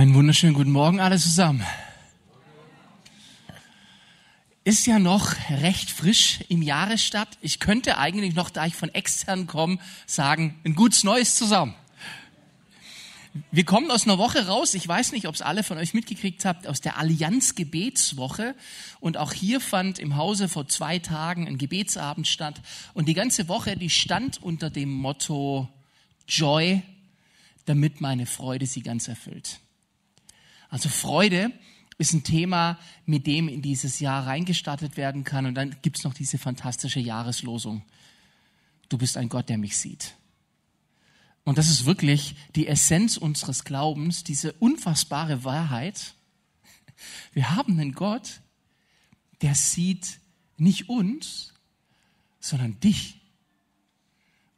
Einen wunderschönen guten Morgen alle zusammen. Ist ja noch recht frisch im Jahresstart. Ich könnte eigentlich noch, da ich von extern komme, sagen, ein gutes Neues zusammen. Wir kommen aus einer Woche raus. Ich weiß nicht, ob es alle von euch mitgekriegt habt, aus der Allianz Gebetswoche. Und auch hier fand im Hause vor zwei Tagen ein Gebetsabend statt. Und die ganze Woche, die stand unter dem Motto Joy, damit meine Freude sie ganz erfüllt. Also Freude ist ein Thema, mit dem in dieses Jahr reingestartet werden kann. Und dann gibt's noch diese fantastische Jahreslosung. Du bist ein Gott, der mich sieht. Und das ist wirklich die Essenz unseres Glaubens, diese unfassbare Wahrheit. Wir haben einen Gott, der sieht nicht uns, sondern dich.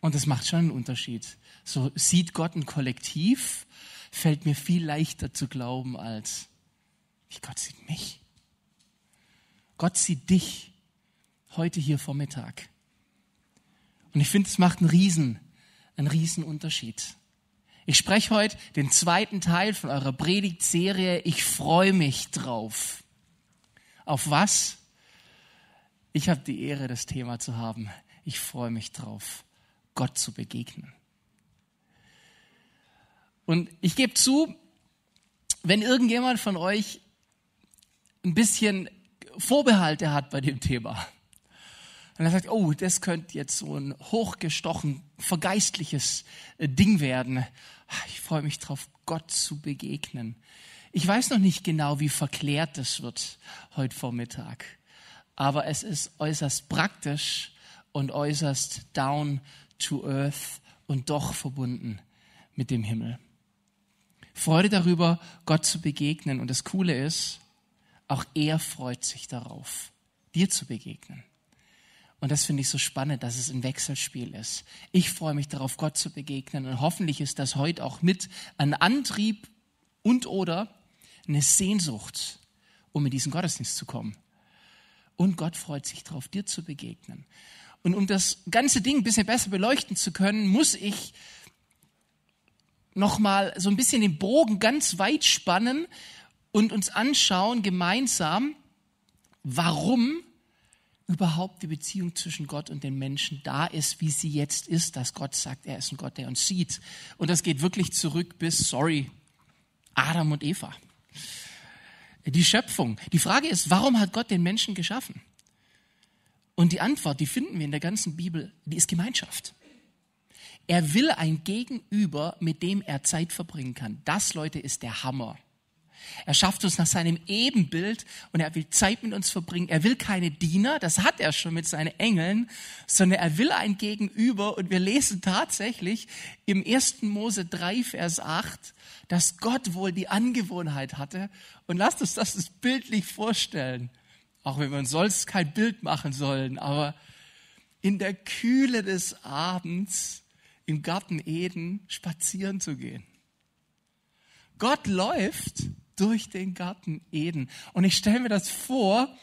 Und das macht schon einen Unterschied. So sieht Gott ein Kollektiv fällt mir viel leichter zu glauben als, wie Gott sieht mich. Gott sieht dich heute hier Vormittag. Und ich finde, es macht einen riesen, einen riesen Unterschied. Ich spreche heute den zweiten Teil von eurer Predigtserie. Ich freue mich drauf. Auf was? Ich habe die Ehre, das Thema zu haben. Ich freue mich drauf, Gott zu begegnen. Und ich gebe zu, wenn irgendjemand von euch ein bisschen Vorbehalte hat bei dem Thema, und er sagt, oh, das könnte jetzt so ein hochgestochen, vergeistliches äh, Ding werden. Ich freue mich drauf, Gott zu begegnen. Ich weiß noch nicht genau, wie verklärt das wird heute Vormittag. Aber es ist äußerst praktisch und äußerst down to earth und doch verbunden mit dem Himmel. Freude darüber, Gott zu begegnen. Und das Coole ist, auch er freut sich darauf, dir zu begegnen. Und das finde ich so spannend, dass es ein Wechselspiel ist. Ich freue mich darauf, Gott zu begegnen. Und hoffentlich ist das heute auch mit ein Antrieb und oder eine Sehnsucht, um in diesen Gottesdienst zu kommen. Und Gott freut sich darauf, dir zu begegnen. Und um das ganze Ding ein bisschen besser beleuchten zu können, muss ich nochmal so ein bisschen den Bogen ganz weit spannen und uns anschauen gemeinsam, warum überhaupt die Beziehung zwischen Gott und den Menschen da ist, wie sie jetzt ist, dass Gott sagt, er ist ein Gott, der uns sieht. Und das geht wirklich zurück bis, sorry, Adam und Eva. Die Schöpfung. Die Frage ist, warum hat Gott den Menschen geschaffen? Und die Antwort, die finden wir in der ganzen Bibel, die ist Gemeinschaft. Er will ein Gegenüber, mit dem er Zeit verbringen kann. Das, Leute, ist der Hammer. Er schafft uns nach seinem Ebenbild und er will Zeit mit uns verbringen. Er will keine Diener, das hat er schon mit seinen Engeln, sondern er will ein Gegenüber und wir lesen tatsächlich im 1. Mose 3, Vers 8, dass Gott wohl die Angewohnheit hatte und lasst uns das bildlich vorstellen, auch wenn wir uns sonst kein Bild machen sollen, aber in der Kühle des Abends im Garten Eden spazieren zu gehen. Gott läuft durch den Garten Eden. Und ich stelle mir das vor,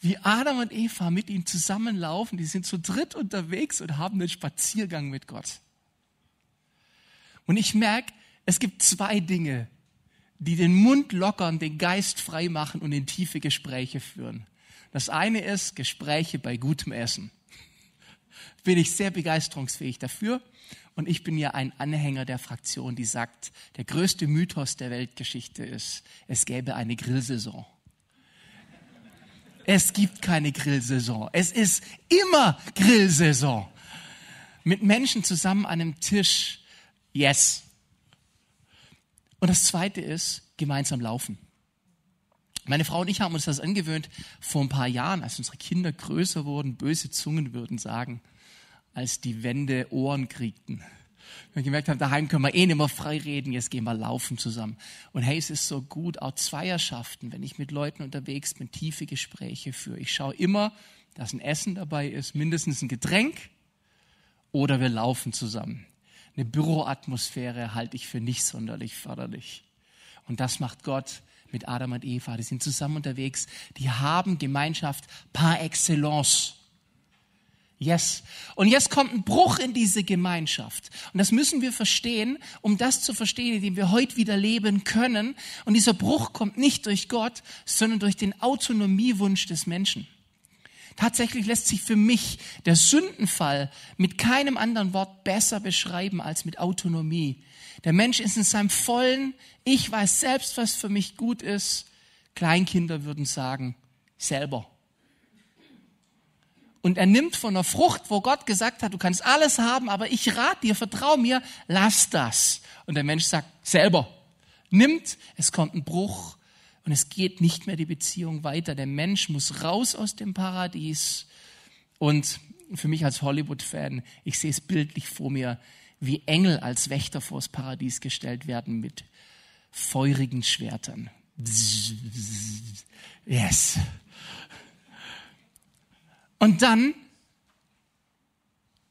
wie Adam und Eva mit ihm zusammenlaufen. Die sind zu dritt unterwegs und haben einen Spaziergang mit Gott. Und ich merke, es gibt zwei Dinge, die den Mund lockern, den Geist frei machen und in tiefe Gespräche führen. Das eine ist Gespräche bei gutem Essen. Bin ich sehr begeisterungsfähig dafür. Und ich bin ja ein Anhänger der Fraktion, die sagt, der größte Mythos der Weltgeschichte ist, es gäbe eine Grillsaison. Es gibt keine Grillsaison. Es ist immer Grillsaison. Mit Menschen zusammen an einem Tisch. Yes. Und das zweite ist gemeinsam laufen. Meine Frau und ich haben uns das angewöhnt vor ein paar Jahren, als unsere Kinder größer wurden, böse Zungen würden sagen, als die Wände Ohren kriegten. Wir gemerkt haben, daheim können wir eh nicht mehr frei reden, jetzt gehen wir laufen zusammen. Und hey, es ist so gut, auch Zweierschaften, wenn ich mit Leuten unterwegs bin, tiefe Gespräche führe. Ich schaue immer, dass ein Essen dabei ist, mindestens ein Getränk oder wir laufen zusammen. Eine Büroatmosphäre halte ich für nicht sonderlich förderlich. Und das macht Gott mit Adam und Eva. Die sind zusammen unterwegs. Die haben Gemeinschaft par excellence. Yes. Und jetzt kommt ein Bruch in diese Gemeinschaft. Und das müssen wir verstehen, um das zu verstehen, in dem wir heute wieder leben können. Und dieser Bruch kommt nicht durch Gott, sondern durch den Autonomiewunsch des Menschen. Tatsächlich lässt sich für mich der Sündenfall mit keinem anderen Wort besser beschreiben als mit Autonomie. Der Mensch ist in seinem vollen, ich weiß selbst, was für mich gut ist. Kleinkinder würden sagen, selber. Und er nimmt von der Frucht, wo Gott gesagt hat, du kannst alles haben, aber ich rate dir, vertrau mir, lass das. Und der Mensch sagt, selber. Nimmt, es kommt ein Bruch und es geht nicht mehr die Beziehung weiter. Der Mensch muss raus aus dem Paradies. Und für mich als Hollywood-Fan, ich sehe es bildlich vor mir, wie Engel als Wächter vors Paradies gestellt werden mit feurigen Schwertern. Yes. Und dann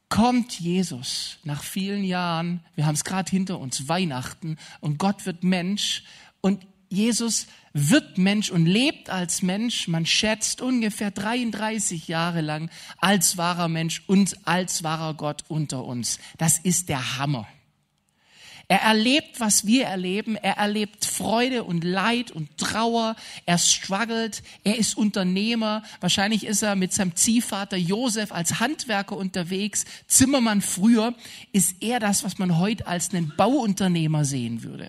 kommt Jesus nach vielen Jahren, wir haben es gerade hinter uns, Weihnachten, und Gott wird Mensch und Jesus wird Mensch und lebt als Mensch, man schätzt ungefähr 33 Jahre lang als wahrer Mensch und als wahrer Gott unter uns. Das ist der Hammer. Er erlebt, was wir erleben. Er erlebt Freude und Leid und Trauer. Er struggelt. Er ist Unternehmer. Wahrscheinlich ist er mit seinem Ziehvater Josef als Handwerker unterwegs. Zimmermann früher ist er das, was man heute als einen Bauunternehmer sehen würde.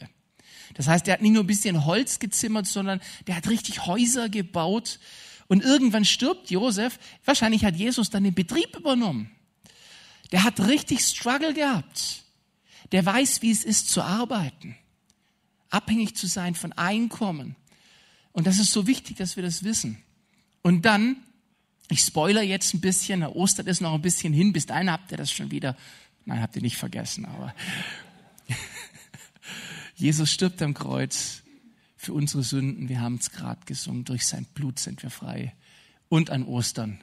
Das heißt, er hat nicht nur ein bisschen Holz gezimmert, sondern der hat richtig Häuser gebaut. Und irgendwann stirbt Josef. Wahrscheinlich hat Jesus dann den Betrieb übernommen. Der hat richtig Struggle gehabt der weiß, wie es ist zu arbeiten, abhängig zu sein von Einkommen. Und das ist so wichtig, dass wir das wissen. Und dann, ich spoiler jetzt ein bisschen, der Ostern ist noch ein bisschen hin, bis dahin habt ihr das schon wieder, nein, habt ihr nicht vergessen, aber Jesus stirbt am Kreuz für unsere Sünden. Wir haben es gerade gesungen, durch sein Blut sind wir frei. Und an Ostern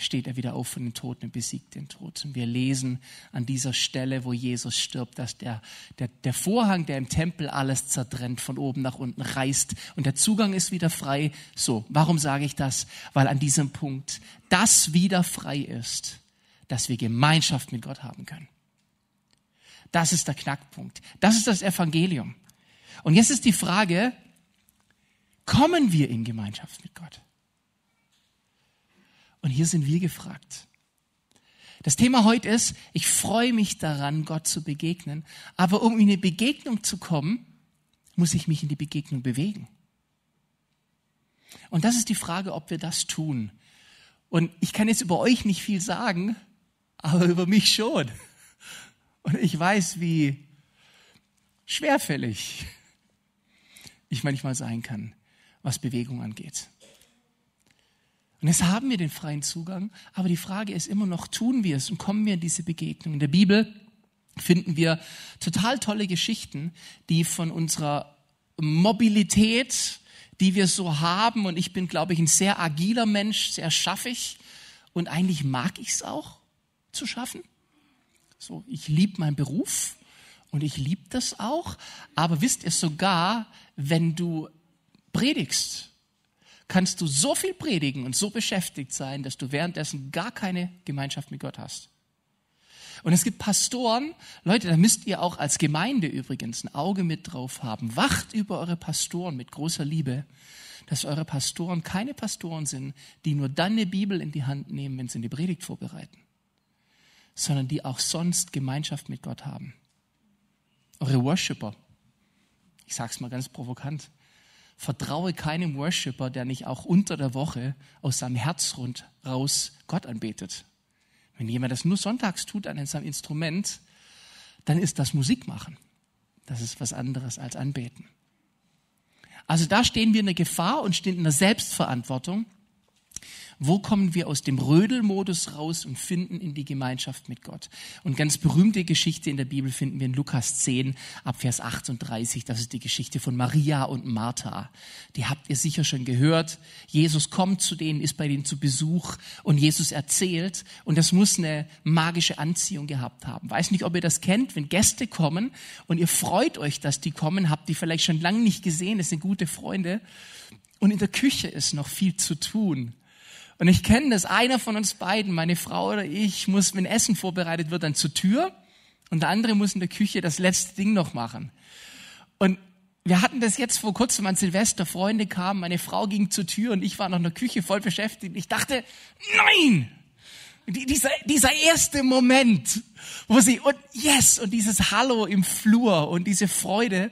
steht er wieder auf von den Toten und besiegt den Tod. Und wir lesen an dieser Stelle, wo Jesus stirbt, dass der, der, der Vorhang, der im Tempel alles zertrennt, von oben nach unten reißt und der Zugang ist wieder frei. So, warum sage ich das? Weil an diesem Punkt das wieder frei ist, dass wir Gemeinschaft mit Gott haben können. Das ist der Knackpunkt. Das ist das Evangelium. Und jetzt ist die Frage, kommen wir in Gemeinschaft mit Gott? Und hier sind wir gefragt. Das Thema heute ist, ich freue mich daran, Gott zu begegnen, aber um in eine Begegnung zu kommen, muss ich mich in die Begegnung bewegen. Und das ist die Frage, ob wir das tun. Und ich kann jetzt über euch nicht viel sagen, aber über mich schon. Und ich weiß, wie schwerfällig ich manchmal sein kann, was Bewegung angeht. Und jetzt haben wir den freien Zugang, aber die Frage ist immer noch, tun wir es und kommen wir in diese Begegnung? In der Bibel finden wir total tolle Geschichten, die von unserer Mobilität, die wir so haben, und ich bin, glaube ich, ein sehr agiler Mensch, sehr schaffig, und eigentlich mag ich es auch zu schaffen. So, ich liebe meinen Beruf und ich liebe das auch, aber wisst ihr sogar, wenn du predigst, kannst du so viel predigen und so beschäftigt sein, dass du währenddessen gar keine Gemeinschaft mit Gott hast. Und es gibt Pastoren, Leute, da müsst ihr auch als Gemeinde übrigens ein Auge mit drauf haben. Wacht über eure Pastoren mit großer Liebe, dass eure Pastoren keine Pastoren sind, die nur dann eine Bibel in die Hand nehmen, wenn sie eine Predigt vorbereiten, sondern die auch sonst Gemeinschaft mit Gott haben. Eure Worshipper, ich sag's mal ganz provokant, vertraue keinem Worshipper, der nicht auch unter der Woche aus seinem Herzgrund raus Gott anbetet. Wenn jemand das nur sonntags tut an seinem Instrument, dann ist das Musik machen. Das ist was anderes als anbeten. Also da stehen wir in der Gefahr und stehen in der Selbstverantwortung, wo kommen wir aus dem Rödelmodus raus und finden in die Gemeinschaft mit Gott? Und ganz berühmte Geschichte in der Bibel finden wir in Lukas 10 ab Vers 38. Das ist die Geschichte von Maria und Martha. Die habt ihr sicher schon gehört. Jesus kommt zu denen, ist bei denen zu Besuch und Jesus erzählt. Und das muss eine magische Anziehung gehabt haben. Weiß nicht, ob ihr das kennt, wenn Gäste kommen und ihr freut euch, dass die kommen, habt die vielleicht schon lange nicht gesehen, das sind gute Freunde. Und in der Küche ist noch viel zu tun. Und ich kenne das, einer von uns beiden, meine Frau oder ich, muss, wenn Essen vorbereitet wird, dann zur Tür und der andere muss in der Küche das letzte Ding noch machen. Und wir hatten das jetzt vor kurzem an Silvester, Freunde kamen, meine Frau ging zur Tür und ich war noch in der Küche voll beschäftigt. Ich dachte, nein! Dieser, dieser erste Moment, wo sie, und yes, und dieses Hallo im Flur und diese Freude,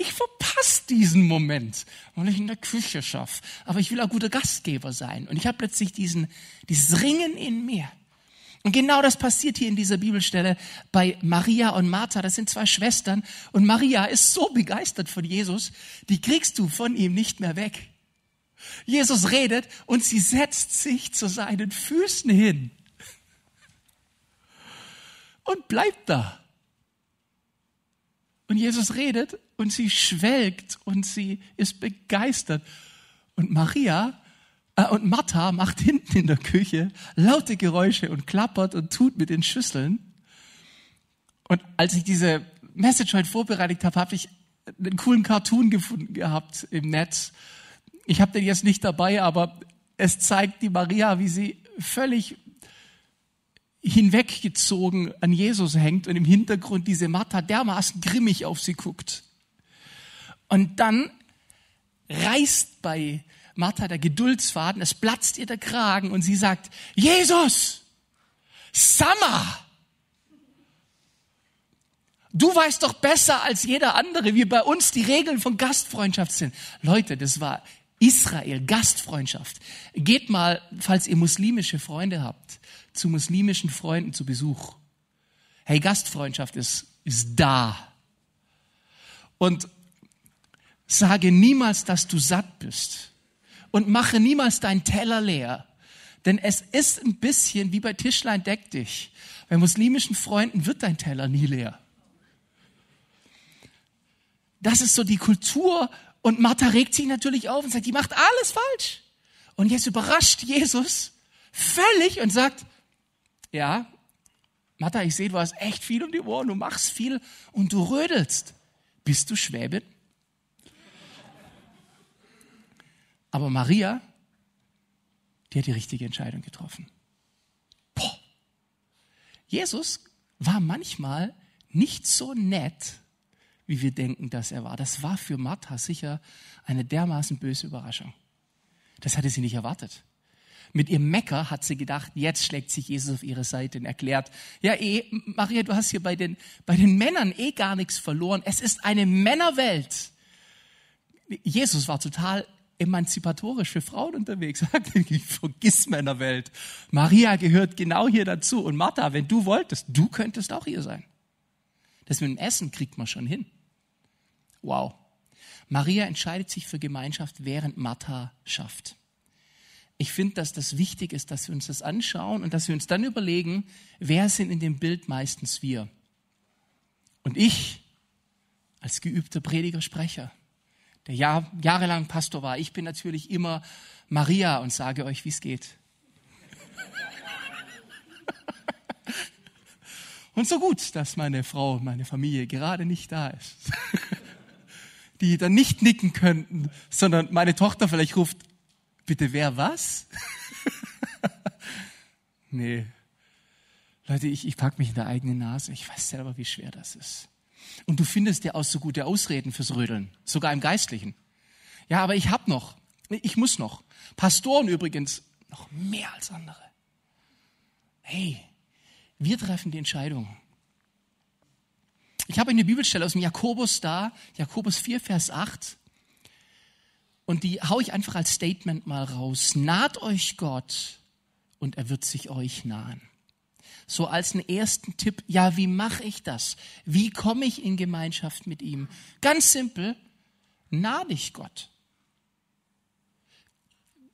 ich verpasse diesen Moment, weil ich in der Küche schaffe. Aber ich will auch guter Gastgeber sein. Und ich habe plötzlich diesen, dieses Ringen in mir. Und genau das passiert hier in dieser Bibelstelle bei Maria und Martha. Das sind zwei Schwestern. Und Maria ist so begeistert von Jesus, die kriegst du von ihm nicht mehr weg. Jesus redet und sie setzt sich zu seinen Füßen hin und bleibt da. Und Jesus redet und sie schwelgt und sie ist begeistert. Und Maria äh, und Martha macht hinten in der Küche laute Geräusche und klappert und tut mit den Schüsseln. Und als ich diese Message heute vorbereitet habe, habe ich einen coolen Cartoon gefunden gehabt im Netz. Ich habe den jetzt nicht dabei, aber es zeigt die Maria, wie sie völlig hinweggezogen an Jesus hängt und im Hintergrund diese Martha dermaßen grimmig auf sie guckt. Und dann reißt bei Martha der Geduldsfaden, es platzt ihr der Kragen und sie sagt, Jesus, Summer, du weißt doch besser als jeder andere, wie bei uns die Regeln von Gastfreundschaft sind. Leute, das war Israel, Gastfreundschaft. Geht mal, falls ihr muslimische Freunde habt, zu muslimischen Freunden zu Besuch. Hey, Gastfreundschaft ist, ist da. Und sage niemals, dass du satt bist. Und mache niemals deinen Teller leer. Denn es ist ein bisschen wie bei Tischlein deck dich. Bei muslimischen Freunden wird dein Teller nie leer. Das ist so die Kultur. Und Martha regt sich natürlich auf und sagt, die macht alles falsch. Und jetzt überrascht Jesus völlig und sagt, ja, Martha, ich sehe, du hast echt viel um die Ohren, du machst viel und du rödelst. Bist du Schwäbin? Aber Maria, die hat die richtige Entscheidung getroffen. Boah. Jesus war manchmal nicht so nett, wie wir denken, dass er war. Das war für Martha sicher eine dermaßen böse Überraschung. Das hatte sie nicht erwartet. Mit ihrem Mecker hat sie gedacht, jetzt schlägt sich Jesus auf ihre Seite und erklärt, ja eh, Maria, du hast hier bei den, bei den Männern eh gar nichts verloren. Es ist eine Männerwelt. Jesus war total emanzipatorisch für Frauen unterwegs. Vergiss Männerwelt. Maria gehört genau hier dazu. Und Martha, wenn du wolltest, du könntest auch hier sein. Das mit dem Essen kriegt man schon hin. Wow. Maria entscheidet sich für Gemeinschaft, während Martha schafft ich finde, dass das wichtig ist, dass wir uns das anschauen und dass wir uns dann überlegen, wer sind in dem Bild meistens wir? Und ich, als geübter Prediger, Sprecher, der Jahr, jahrelang Pastor war, ich bin natürlich immer Maria und sage euch, wie es geht. Und so gut, dass meine Frau, meine Familie gerade nicht da ist. Die dann nicht nicken könnten, sondern meine Tochter vielleicht ruft, Bitte wer was? nee. Leute, ich, ich pack mich in der eigenen Nase. Ich weiß selber, wie schwer das ist. Und du findest ja auch so gute Ausreden fürs Rödeln, sogar im Geistlichen. Ja, aber ich hab noch, ich muss noch. Pastoren übrigens noch mehr als andere. Hey, wir treffen die Entscheidung. Ich habe eine Bibelstelle aus dem Jakobus da, Jakobus 4, Vers 8. Und die hau ich einfach als Statement mal raus. Naht euch Gott und er wird sich euch nahen. So als einen ersten Tipp, ja, wie mache ich das? Wie komme ich in Gemeinschaft mit ihm? Ganz simpel, nah dich Gott.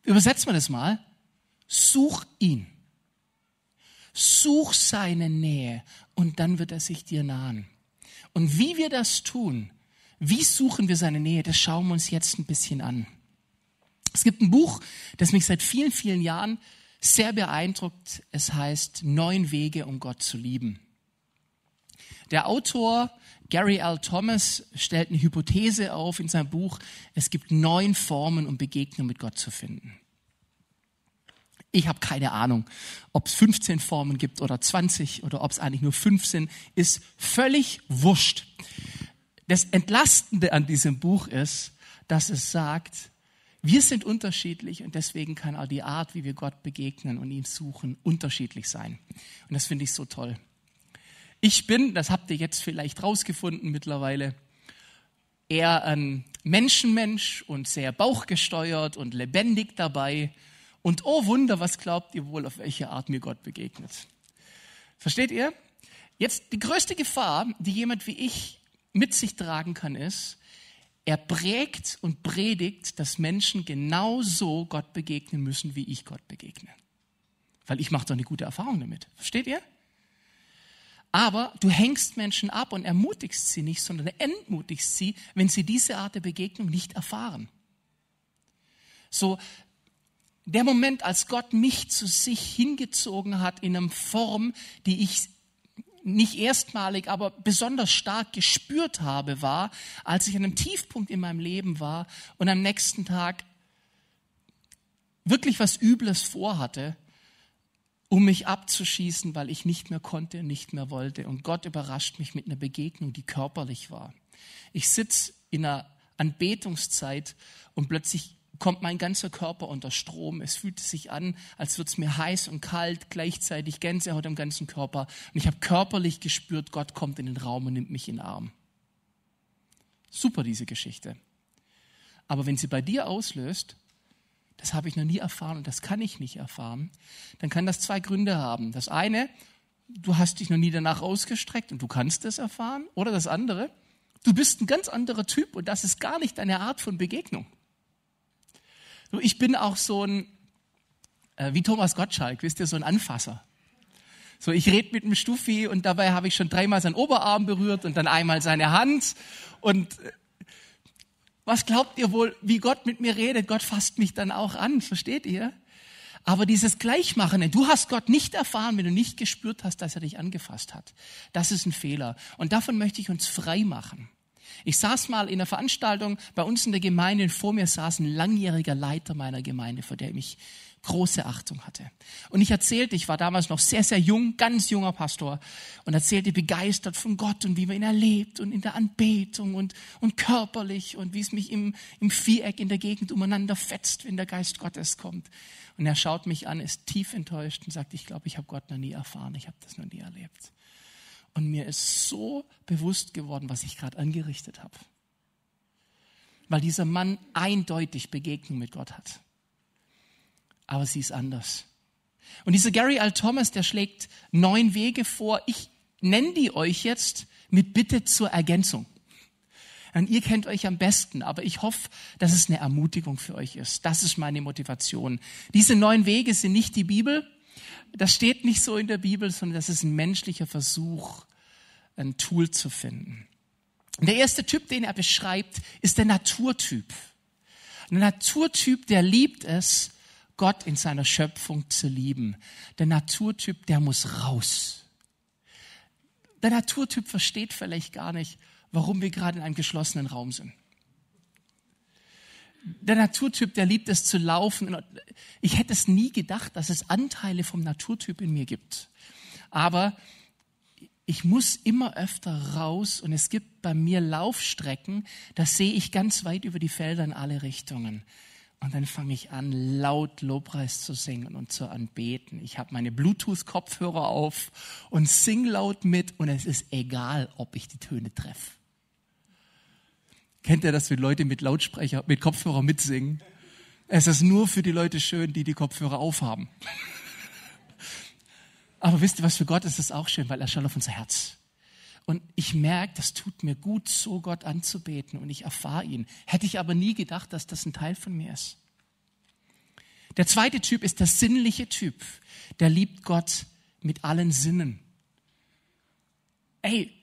Übersetzen wir das mal. Such ihn. Such seine Nähe und dann wird er sich dir nahen. Und wie wir das tun, wie suchen wir seine Nähe? Das schauen wir uns jetzt ein bisschen an. Es gibt ein Buch, das mich seit vielen, vielen Jahren sehr beeindruckt. Es heißt Neun Wege, um Gott zu lieben. Der Autor Gary L. Thomas stellt eine Hypothese auf in seinem Buch. Es gibt neun Formen, um Begegnung mit Gott zu finden. Ich habe keine Ahnung, ob es 15 Formen gibt oder 20 oder ob es eigentlich nur fünf sind, ist völlig wurscht. Das Entlastende an diesem Buch ist, dass es sagt, wir sind unterschiedlich und deswegen kann auch die Art, wie wir Gott begegnen und ihn suchen, unterschiedlich sein. Und das finde ich so toll. Ich bin, das habt ihr jetzt vielleicht rausgefunden mittlerweile, eher ein Menschenmensch und sehr bauchgesteuert und lebendig dabei. Und oh Wunder, was glaubt ihr wohl, auf welche Art mir Gott begegnet? Versteht ihr? Jetzt die größte Gefahr, die jemand wie ich mit sich tragen kann, ist, er prägt und predigt, dass Menschen genauso Gott begegnen müssen, wie ich Gott begegne. Weil ich mache doch eine gute Erfahrung damit. Versteht ihr? Aber du hängst Menschen ab und ermutigst sie nicht, sondern entmutigst sie, wenn sie diese Art der Begegnung nicht erfahren. So, der Moment, als Gott mich zu sich hingezogen hat in einer Form, die ich nicht erstmalig, aber besonders stark gespürt habe, war, als ich an einem Tiefpunkt in meinem Leben war und am nächsten Tag wirklich was Übles vorhatte, um mich abzuschießen, weil ich nicht mehr konnte und nicht mehr wollte. Und Gott überrascht mich mit einer Begegnung, die körperlich war. Ich sitze in einer Anbetungszeit und plötzlich kommt mein ganzer Körper unter Strom. Es fühlt sich an, als würde es mir heiß und kalt, gleichzeitig Gänsehaut am ganzen Körper. Und ich habe körperlich gespürt, Gott kommt in den Raum und nimmt mich in den Arm. Super, diese Geschichte. Aber wenn sie bei dir auslöst, das habe ich noch nie erfahren und das kann ich nicht erfahren, dann kann das zwei Gründe haben. Das eine, du hast dich noch nie danach ausgestreckt und du kannst es erfahren. Oder das andere, du bist ein ganz anderer Typ und das ist gar nicht deine Art von Begegnung. Ich bin auch so ein, äh, wie Thomas Gottschalk, wisst ihr, so ein Anfasser. So, ich rede mit dem Stufi und dabei habe ich schon dreimal seinen Oberarm berührt und dann einmal seine Hand. Und äh, was glaubt ihr wohl, wie Gott mit mir redet? Gott fasst mich dann auch an, versteht ihr? Aber dieses Gleichmachende, du hast Gott nicht erfahren, wenn du nicht gespürt hast, dass er dich angefasst hat. Das ist ein Fehler. Und davon möchte ich uns frei machen. Ich saß mal in einer Veranstaltung bei uns in der Gemeinde und vor mir saß ein langjähriger Leiter meiner Gemeinde, vor der ich große Achtung hatte. Und ich erzählte, ich war damals noch sehr, sehr jung, ganz junger Pastor und erzählte begeistert von Gott und wie man ihn erlebt und in der Anbetung und, und körperlich und wie es mich im, im Viereck in der Gegend umeinander fetzt, wenn der Geist Gottes kommt. Und er schaut mich an, ist tief enttäuscht und sagt, ich glaube, ich habe Gott noch nie erfahren, ich habe das noch nie erlebt. Und mir ist so bewusst geworden, was ich gerade angerichtet habe. Weil dieser Mann eindeutig Begegnung mit Gott hat. Aber sie ist anders. Und dieser Gary Al Thomas, der schlägt neun Wege vor. Ich nenne die euch jetzt mit Bitte zur Ergänzung. Und ihr kennt euch am besten, aber ich hoffe, dass es eine Ermutigung für euch ist. Das ist meine Motivation. Diese neun Wege sind nicht die Bibel, das steht nicht so in der Bibel, sondern das ist ein menschlicher Versuch, ein Tool zu finden. Und der erste Typ, den er beschreibt, ist der Naturtyp. Ein Naturtyp, der liebt es, Gott in seiner Schöpfung zu lieben. Der Naturtyp, der muss raus. Der Naturtyp versteht vielleicht gar nicht, warum wir gerade in einem geschlossenen Raum sind der Naturtyp, der liebt es zu laufen. Ich hätte es nie gedacht, dass es Anteile vom Naturtyp in mir gibt. Aber ich muss immer öfter raus und es gibt bei mir Laufstrecken, da sehe ich ganz weit über die Felder in alle Richtungen. Und dann fange ich an, laut Lobpreis zu singen und zu anbeten. Ich habe meine Bluetooth-Kopfhörer auf und sing laut mit und es ist egal, ob ich die Töne treffe. Kennt ihr das, wenn Leute mit Lautsprecher, mit Kopfhörer mitsingen? Es ist nur für die Leute schön, die die Kopfhörer aufhaben. Aber wisst ihr, was für Gott ist das auch schön, weil er schaut auf unser Herz. Und ich merke, das tut mir gut, so Gott anzubeten und ich erfahre ihn. Hätte ich aber nie gedacht, dass das ein Teil von mir ist. Der zweite Typ ist der sinnliche Typ. Der liebt Gott mit allen Sinnen. Ey,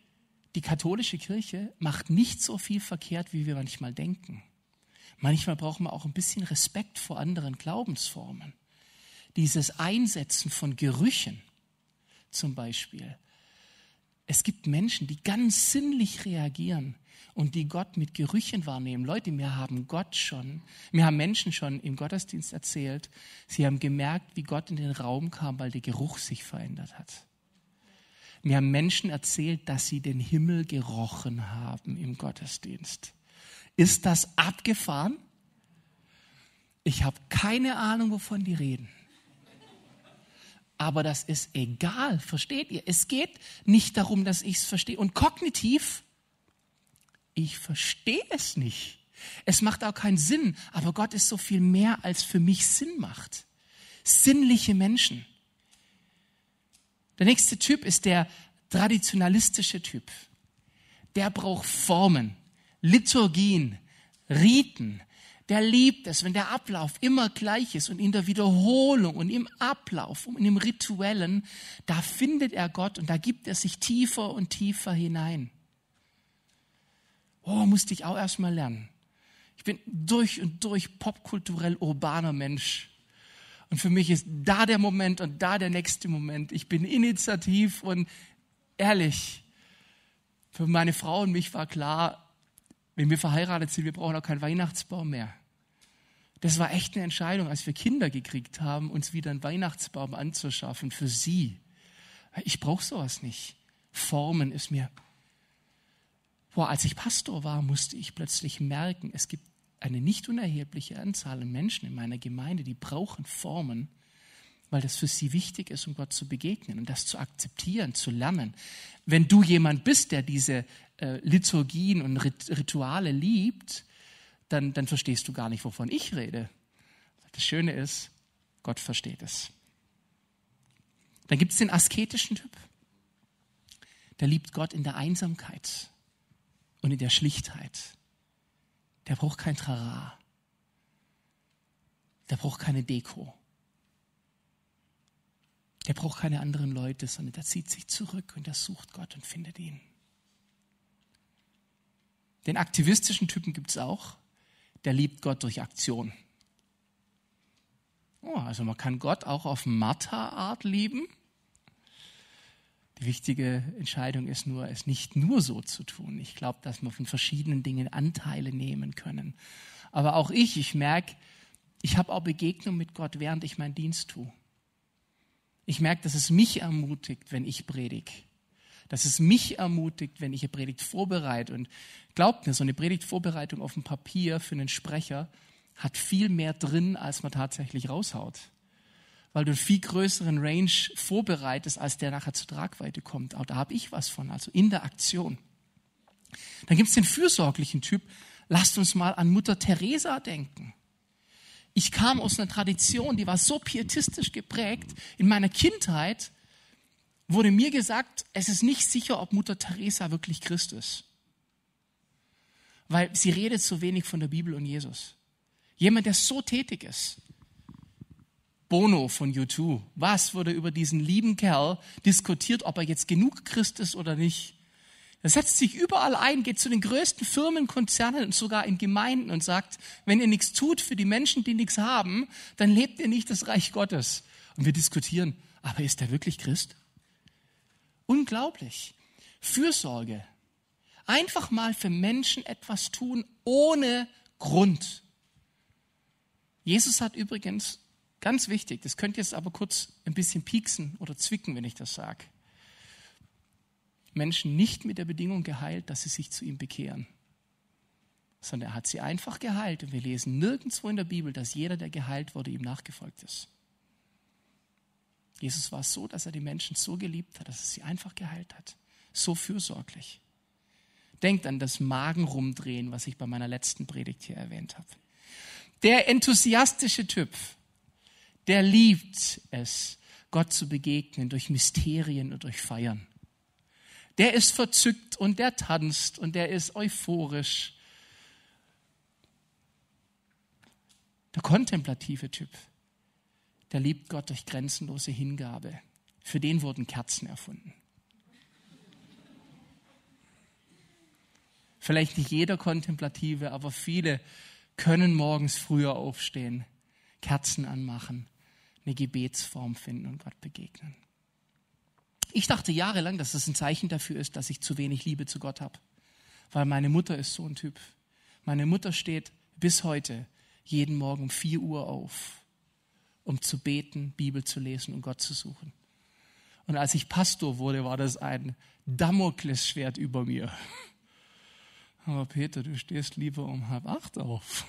die katholische Kirche macht nicht so viel verkehrt, wie wir manchmal denken. Manchmal brauchen wir auch ein bisschen Respekt vor anderen Glaubensformen. Dieses Einsetzen von Gerüchen zum Beispiel. Es gibt Menschen, die ganz sinnlich reagieren. und die Gott mit Gerüchen wahrnehmen. Leute, mir haben Gott schon, mir haben Menschen schon im Gottesdienst erzählt, sie haben gemerkt, wie Gott in den Raum kam, weil der Geruch sich verändert hat. Mir haben Menschen erzählt, dass sie den Himmel gerochen haben im Gottesdienst. Ist das abgefahren? Ich habe keine Ahnung, wovon die reden. Aber das ist egal, versteht ihr? Es geht nicht darum, dass ich es verstehe. Und kognitiv, ich verstehe es nicht. Es macht auch keinen Sinn, aber Gott ist so viel mehr, als für mich Sinn macht. Sinnliche Menschen. Der nächste Typ ist der traditionalistische Typ. Der braucht Formen, Liturgien, Riten. Der liebt es, wenn der Ablauf immer gleich ist und in der Wiederholung und im Ablauf und im Rituellen, da findet er Gott und da gibt er sich tiefer und tiefer hinein. Oh, musste ich auch erstmal lernen. Ich bin durch und durch popkulturell urbaner Mensch. Und für mich ist da der Moment und da der nächste Moment. Ich bin initiativ und ehrlich, für meine Frau und mich war klar, wenn wir verheiratet sind, wir brauchen auch keinen Weihnachtsbaum mehr. Das war echt eine Entscheidung, als wir Kinder gekriegt haben, uns wieder einen Weihnachtsbaum anzuschaffen für sie. Ich brauche sowas nicht. Formen ist mir. Boah, als ich Pastor war, musste ich plötzlich merken, es gibt eine nicht unerhebliche Anzahl an Menschen in meiner Gemeinde, die brauchen Formen, weil das für sie wichtig ist, um Gott zu begegnen und das zu akzeptieren, zu lernen. Wenn du jemand bist, der diese äh, Liturgien und Rituale liebt, dann, dann verstehst du gar nicht, wovon ich rede. Das Schöne ist, Gott versteht es. Dann gibt es den asketischen Typ. Der liebt Gott in der Einsamkeit und in der Schlichtheit der braucht kein Trara. Der braucht keine Deko. Der braucht keine anderen Leute, sondern der zieht sich zurück und er sucht Gott und findet ihn. Den aktivistischen Typen gibt es auch. Der liebt Gott durch Aktion. Oh, also man kann Gott auch auf Martha-Art lieben. Die wichtige Entscheidung ist nur, es nicht nur so zu tun. Ich glaube, dass wir von verschiedenen Dingen Anteile nehmen können. Aber auch ich, ich merke, ich habe auch Begegnungen mit Gott, während ich meinen Dienst tue. Ich merke, dass es mich ermutigt, wenn ich predige. Dass es mich ermutigt, wenn ich eine Predigt vorbereite. Und glaubt mir, so eine Predigtvorbereitung auf dem Papier für einen Sprecher hat viel mehr drin, als man tatsächlich raushaut weil du einen viel größeren Range vorbereitest, als der nachher zur Tragweite kommt. Auch da habe ich was von, also in der Aktion. Dann gibt es den fürsorglichen Typ. Lasst uns mal an Mutter Teresa denken. Ich kam aus einer Tradition, die war so pietistisch geprägt. In meiner Kindheit wurde mir gesagt, es ist nicht sicher, ob Mutter Teresa wirklich Christ ist. Weil sie redet so wenig von der Bibel und Jesus. Jemand, der so tätig ist, Bono von U2. Was wurde über diesen lieben Kerl diskutiert, ob er jetzt genug Christ ist oder nicht? Er setzt sich überall ein, geht zu den größten Firmen, Konzernen und sogar in Gemeinden und sagt, wenn ihr nichts tut für die Menschen, die nichts haben, dann lebt ihr nicht das Reich Gottes. Und wir diskutieren, aber ist er wirklich Christ? Unglaublich. Fürsorge. Einfach mal für Menschen etwas tun ohne Grund. Jesus hat übrigens Ganz wichtig, das könnte jetzt aber kurz ein bisschen pieksen oder zwicken, wenn ich das sage. Menschen nicht mit der Bedingung geheilt, dass sie sich zu ihm bekehren, sondern er hat sie einfach geheilt und wir lesen nirgendwo in der Bibel, dass jeder, der geheilt wurde, ihm nachgefolgt ist. Jesus war so, dass er die Menschen so geliebt hat, dass er sie einfach geheilt hat. So fürsorglich. Denkt an das Magenrumdrehen, was ich bei meiner letzten Predigt hier erwähnt habe. Der enthusiastische Typ, der liebt es, Gott zu begegnen durch Mysterien und durch Feiern. Der ist verzückt und der tanzt und der ist euphorisch. Der kontemplative Typ, der liebt Gott durch grenzenlose Hingabe. Für den wurden Kerzen erfunden. Vielleicht nicht jeder Kontemplative, aber viele können morgens früher aufstehen, Kerzen anmachen eine Gebetsform finden und Gott begegnen. Ich dachte jahrelang, dass das ein Zeichen dafür ist, dass ich zu wenig Liebe zu Gott habe. weil meine Mutter ist so ein Typ. Meine Mutter steht bis heute jeden Morgen um 4 Uhr auf, um zu beten, Bibel zu lesen und Gott zu suchen. Und als ich Pastor wurde, war das ein Damoklesschwert über mir. Aber Peter, du stehst lieber um halb acht auf.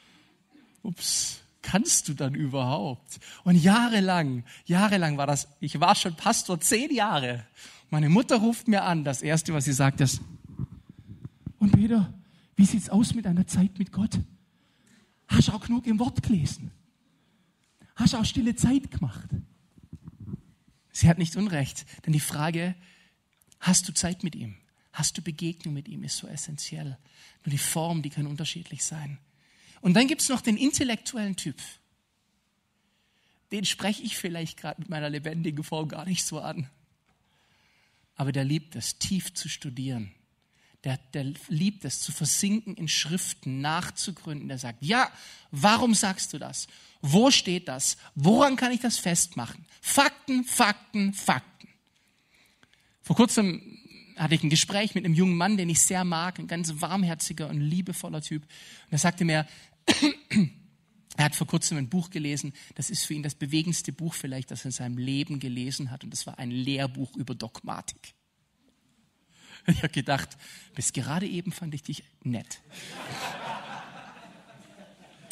Ups, kannst du dann überhaupt? Und jahrelang, jahrelang war das, ich war schon Pastor zehn Jahre. Meine Mutter ruft mir an, das erste, was sie sagt, ist, und Peter, wie sieht's aus mit einer Zeit mit Gott? Hast du auch genug im Wort gelesen? Hast du auch stille Zeit gemacht? Sie hat nicht Unrecht, denn die Frage, hast du Zeit mit ihm? Hast du Begegnung mit ihm, ist so essentiell. Nur die Form, die kann unterschiedlich sein. Und dann gibt es noch den intellektuellen Typ. Den spreche ich vielleicht gerade mit meiner lebendigen Form gar nicht so an. Aber der liebt es, tief zu studieren. Der, der liebt es, zu versinken in Schriften, nachzugründen. Der sagt, ja, warum sagst du das? Wo steht das? Woran kann ich das festmachen? Fakten, Fakten, Fakten. Vor kurzem hatte ich ein Gespräch mit einem jungen Mann, den ich sehr mag, ein ganz warmherziger und liebevoller Typ. Und er sagte mir, er hat vor kurzem ein Buch gelesen, das ist für ihn das bewegendste Buch vielleicht, das er in seinem Leben gelesen hat. Und das war ein Lehrbuch über Dogmatik. Ich habe gedacht, bis gerade eben fand ich dich nett.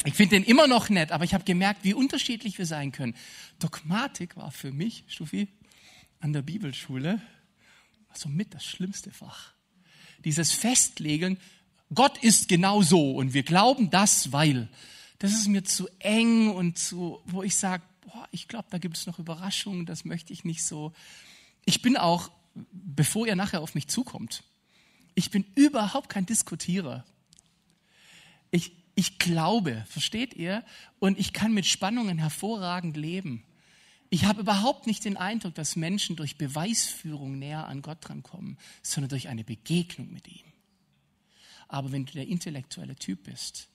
Ich finde den immer noch nett, aber ich habe gemerkt, wie unterschiedlich wir sein können. Dogmatik war für mich, Stufi, an der Bibelschule somit das schlimmste Fach. Dieses Festlegen, Gott ist genau so und wir glauben das, weil. Das ist mir zu eng und zu, wo ich sage, ich glaube, da gibt es noch Überraschungen, das möchte ich nicht so. Ich bin auch, bevor ihr nachher auf mich zukommt, ich bin überhaupt kein Diskutierer. Ich, ich glaube, versteht ihr? Und ich kann mit Spannungen hervorragend leben. Ich habe überhaupt nicht den Eindruck, dass Menschen durch Beweisführung näher an Gott drankommen, sondern durch eine Begegnung mit ihm. Aber wenn du der intellektuelle Typ bist,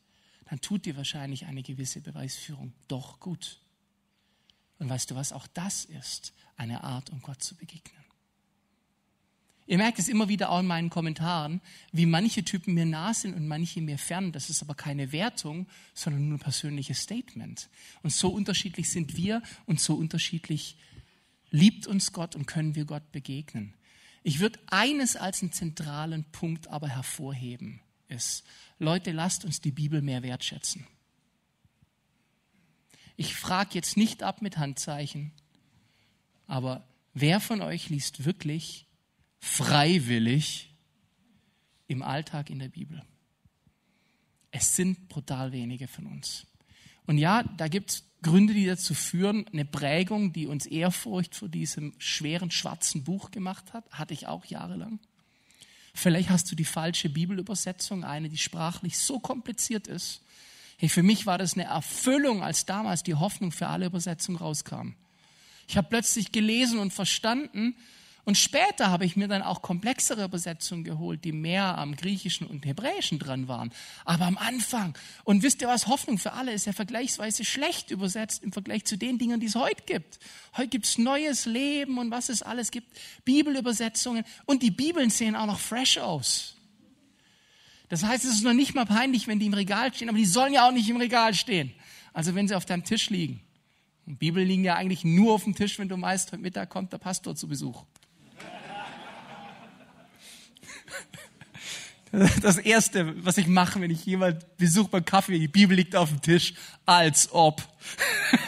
dann tut dir wahrscheinlich eine gewisse Beweisführung doch gut. Und weißt du was, auch das ist eine Art, um Gott zu begegnen. Ihr merkt es immer wieder auch in meinen Kommentaren, wie manche Typen mir nah sind und manche mir fern. Das ist aber keine Wertung, sondern nur ein persönliches Statement. Und so unterschiedlich sind wir und so unterschiedlich liebt uns Gott und können wir Gott begegnen. Ich würde eines als einen zentralen Punkt aber hervorheben, ist, Leute, lasst uns die Bibel mehr wertschätzen. Ich frage jetzt nicht ab mit Handzeichen, aber wer von euch liest wirklich freiwillig im Alltag in der Bibel. Es sind brutal wenige von uns. Und ja, da gibt es Gründe, die dazu führen, eine Prägung, die uns Ehrfurcht vor diesem schweren schwarzen Buch gemacht hat, hatte ich auch jahrelang. Vielleicht hast du die falsche Bibelübersetzung, eine, die sprachlich so kompliziert ist. Hey, für mich war das eine Erfüllung, als damals die Hoffnung für alle Übersetzungen rauskam. Ich habe plötzlich gelesen und verstanden, und später habe ich mir dann auch komplexere Übersetzungen geholt, die mehr am Griechischen und Hebräischen dran waren. Aber am Anfang, und wisst ihr was, Hoffnung für alle ist ja vergleichsweise schlecht übersetzt im Vergleich zu den Dingen, die es heute gibt. Heute gibt es neues Leben und was es alles gibt, Bibelübersetzungen und die Bibeln sehen auch noch fresh aus. Das heißt, es ist noch nicht mal peinlich, wenn die im Regal stehen, aber die sollen ja auch nicht im Regal stehen. Also wenn sie auf deinem Tisch liegen. Und Bibeln liegen ja eigentlich nur auf dem Tisch, wenn du meinst, heute Mittag kommt der Pastor zu Besuch. Das Erste, was ich mache, wenn ich jemand besuche beim Kaffee, die Bibel liegt auf dem Tisch, als ob.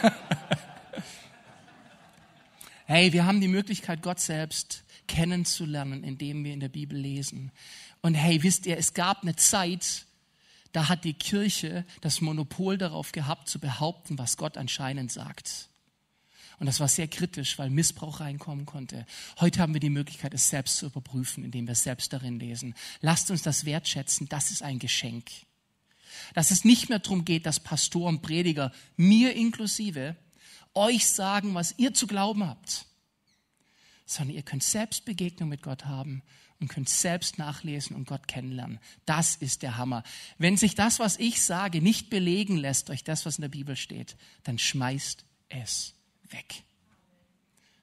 hey, wir haben die Möglichkeit, Gott selbst kennenzulernen, indem wir in der Bibel lesen. Und hey, wisst ihr, es gab eine Zeit, da hat die Kirche das Monopol darauf gehabt, zu behaupten, was Gott anscheinend sagt. Und das war sehr kritisch, weil Missbrauch reinkommen konnte. Heute haben wir die Möglichkeit, es selbst zu überprüfen, indem wir selbst darin lesen. Lasst uns das wertschätzen. Das ist ein Geschenk. Dass es nicht mehr darum geht, dass Pastoren, Prediger, mir inklusive, euch sagen, was ihr zu glauben habt, sondern ihr könnt selbst Begegnung mit Gott haben und könnt selbst nachlesen und Gott kennenlernen. Das ist der Hammer. Wenn sich das, was ich sage, nicht belegen lässt durch das, was in der Bibel steht, dann schmeißt es weg.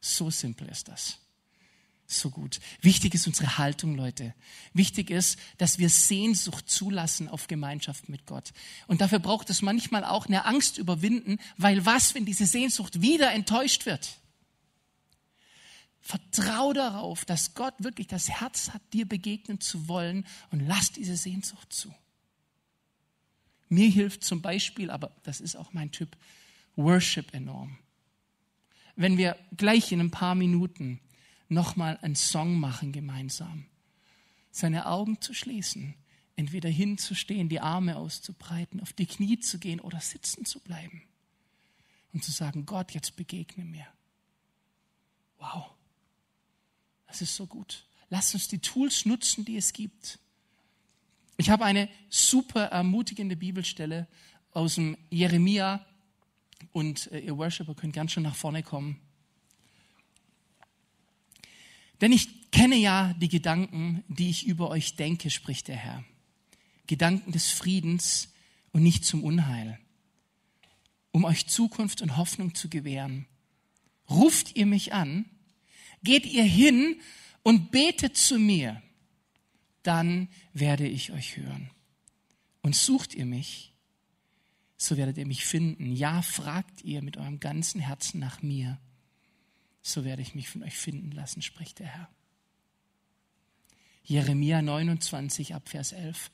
So simpel ist das. So gut. Wichtig ist unsere Haltung, Leute. Wichtig ist, dass wir Sehnsucht zulassen auf Gemeinschaft mit Gott. Und dafür braucht es manchmal auch eine Angst überwinden, weil was, wenn diese Sehnsucht wieder enttäuscht wird? Vertrau darauf, dass Gott wirklich das Herz hat, dir begegnen zu wollen und lass diese Sehnsucht zu. Mir hilft zum Beispiel, aber das ist auch mein Typ, Worship enorm. Wenn wir gleich in ein paar Minuten nochmal einen Song machen gemeinsam, seine Augen zu schließen, entweder hinzustehen, die Arme auszubreiten, auf die Knie zu gehen oder sitzen zu bleiben und zu sagen, Gott, jetzt begegne mir. Wow, das ist so gut. Lass uns die Tools nutzen, die es gibt. Ich habe eine super ermutigende Bibelstelle aus dem Jeremia und äh, ihr Worshipper könnt gern schon nach vorne kommen. Denn ich kenne ja die Gedanken, die ich über euch denke, spricht der Herr. Gedanken des Friedens und nicht zum Unheil, um euch Zukunft und Hoffnung zu gewähren. Ruft ihr mich an, geht ihr hin und betet zu mir, dann werde ich euch hören. Und sucht ihr mich, so werdet ihr mich finden. Ja, fragt ihr mit eurem ganzen Herzen nach mir, so werde ich mich von euch finden lassen, spricht der Herr. Jeremia 29 ab Vers 11.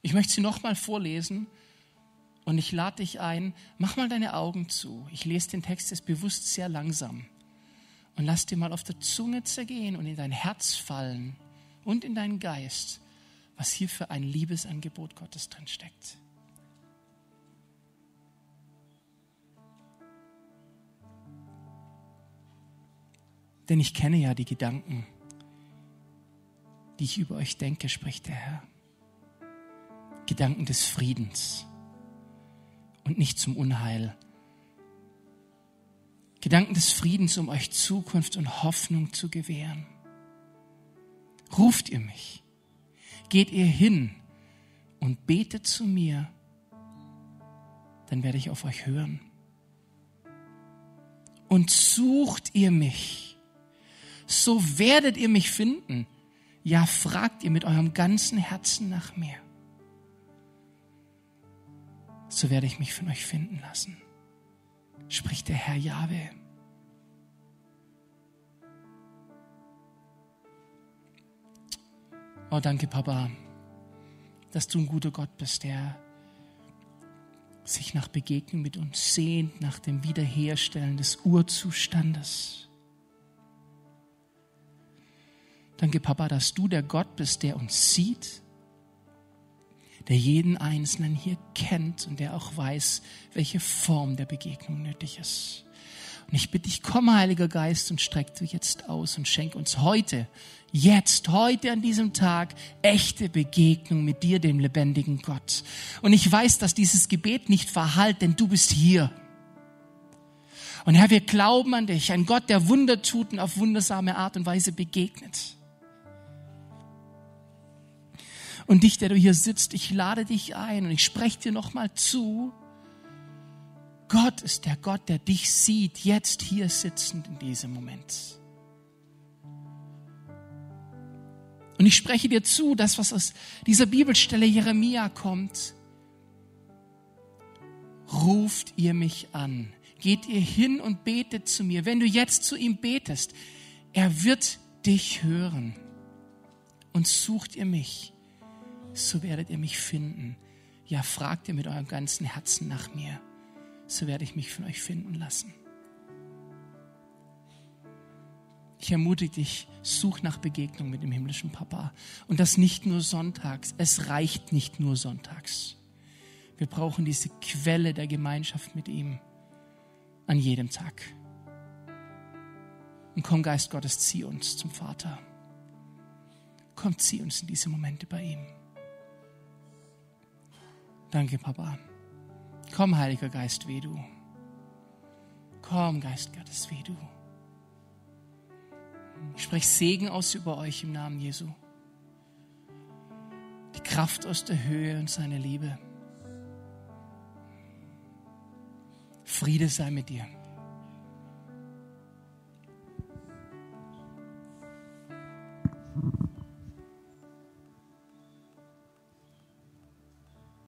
Ich möchte sie nochmal vorlesen und ich lade dich ein, mach mal deine Augen zu. Ich lese den Text jetzt bewusst sehr langsam und lass dir mal auf der Zunge zergehen und in dein Herz fallen und in deinen Geist, was hier für ein Liebesangebot Gottes drin steckt. Denn ich kenne ja die Gedanken, die ich über euch denke, spricht der Herr. Gedanken des Friedens und nicht zum Unheil. Gedanken des Friedens, um euch Zukunft und Hoffnung zu gewähren. Ruft ihr mich, geht ihr hin und betet zu mir, dann werde ich auf euch hören. Und sucht ihr mich, so werdet ihr mich finden. Ja, fragt ihr mit eurem ganzen Herzen nach mir. So werde ich mich von euch finden lassen, spricht der Herr Jahwe. Oh, danke, Papa, dass du ein guter Gott bist, der sich nach Begegnung mit uns sehnt, nach dem Wiederherstellen des Urzustandes. Danke, Papa, dass du der Gott bist, der uns sieht, der jeden Einzelnen hier kennt und der auch weiß, welche Form der Begegnung nötig ist. Und ich bitte dich, komm, Heiliger Geist, und streck du jetzt aus und schenk uns heute, jetzt, heute an diesem Tag, echte Begegnung mit dir, dem lebendigen Gott. Und ich weiß, dass dieses Gebet nicht verhallt, denn du bist hier. Und Herr, wir glauben an dich, ein Gott, der Wunder tut und auf wundersame Art und Weise begegnet. Und dich, der du hier sitzt, ich lade dich ein und ich spreche dir nochmal zu, Gott ist der Gott, der dich sieht, jetzt hier sitzend in diesem Moment. Und ich spreche dir zu, das, was aus dieser Bibelstelle Jeremia kommt, ruft ihr mich an, geht ihr hin und betet zu mir. Wenn du jetzt zu ihm betest, er wird dich hören. Und sucht ihr mich, so werdet ihr mich finden. Ja, fragt ihr mit eurem ganzen Herzen nach mir so werde ich mich von euch finden lassen. Ich ermutige dich, such nach Begegnung mit dem himmlischen Papa. Und das nicht nur sonntags. Es reicht nicht nur sonntags. Wir brauchen diese Quelle der Gemeinschaft mit ihm an jedem Tag. Und komm, Geist Gottes, zieh uns zum Vater. Komm, zieh uns in diese Momente bei ihm. Danke, Papa. Komm, Heiliger Geist, wie du. Komm, Geist Gottes, wie du. Ich spreche Segen aus über euch im Namen Jesu. Die Kraft aus der Höhe und seine Liebe. Friede sei mit dir.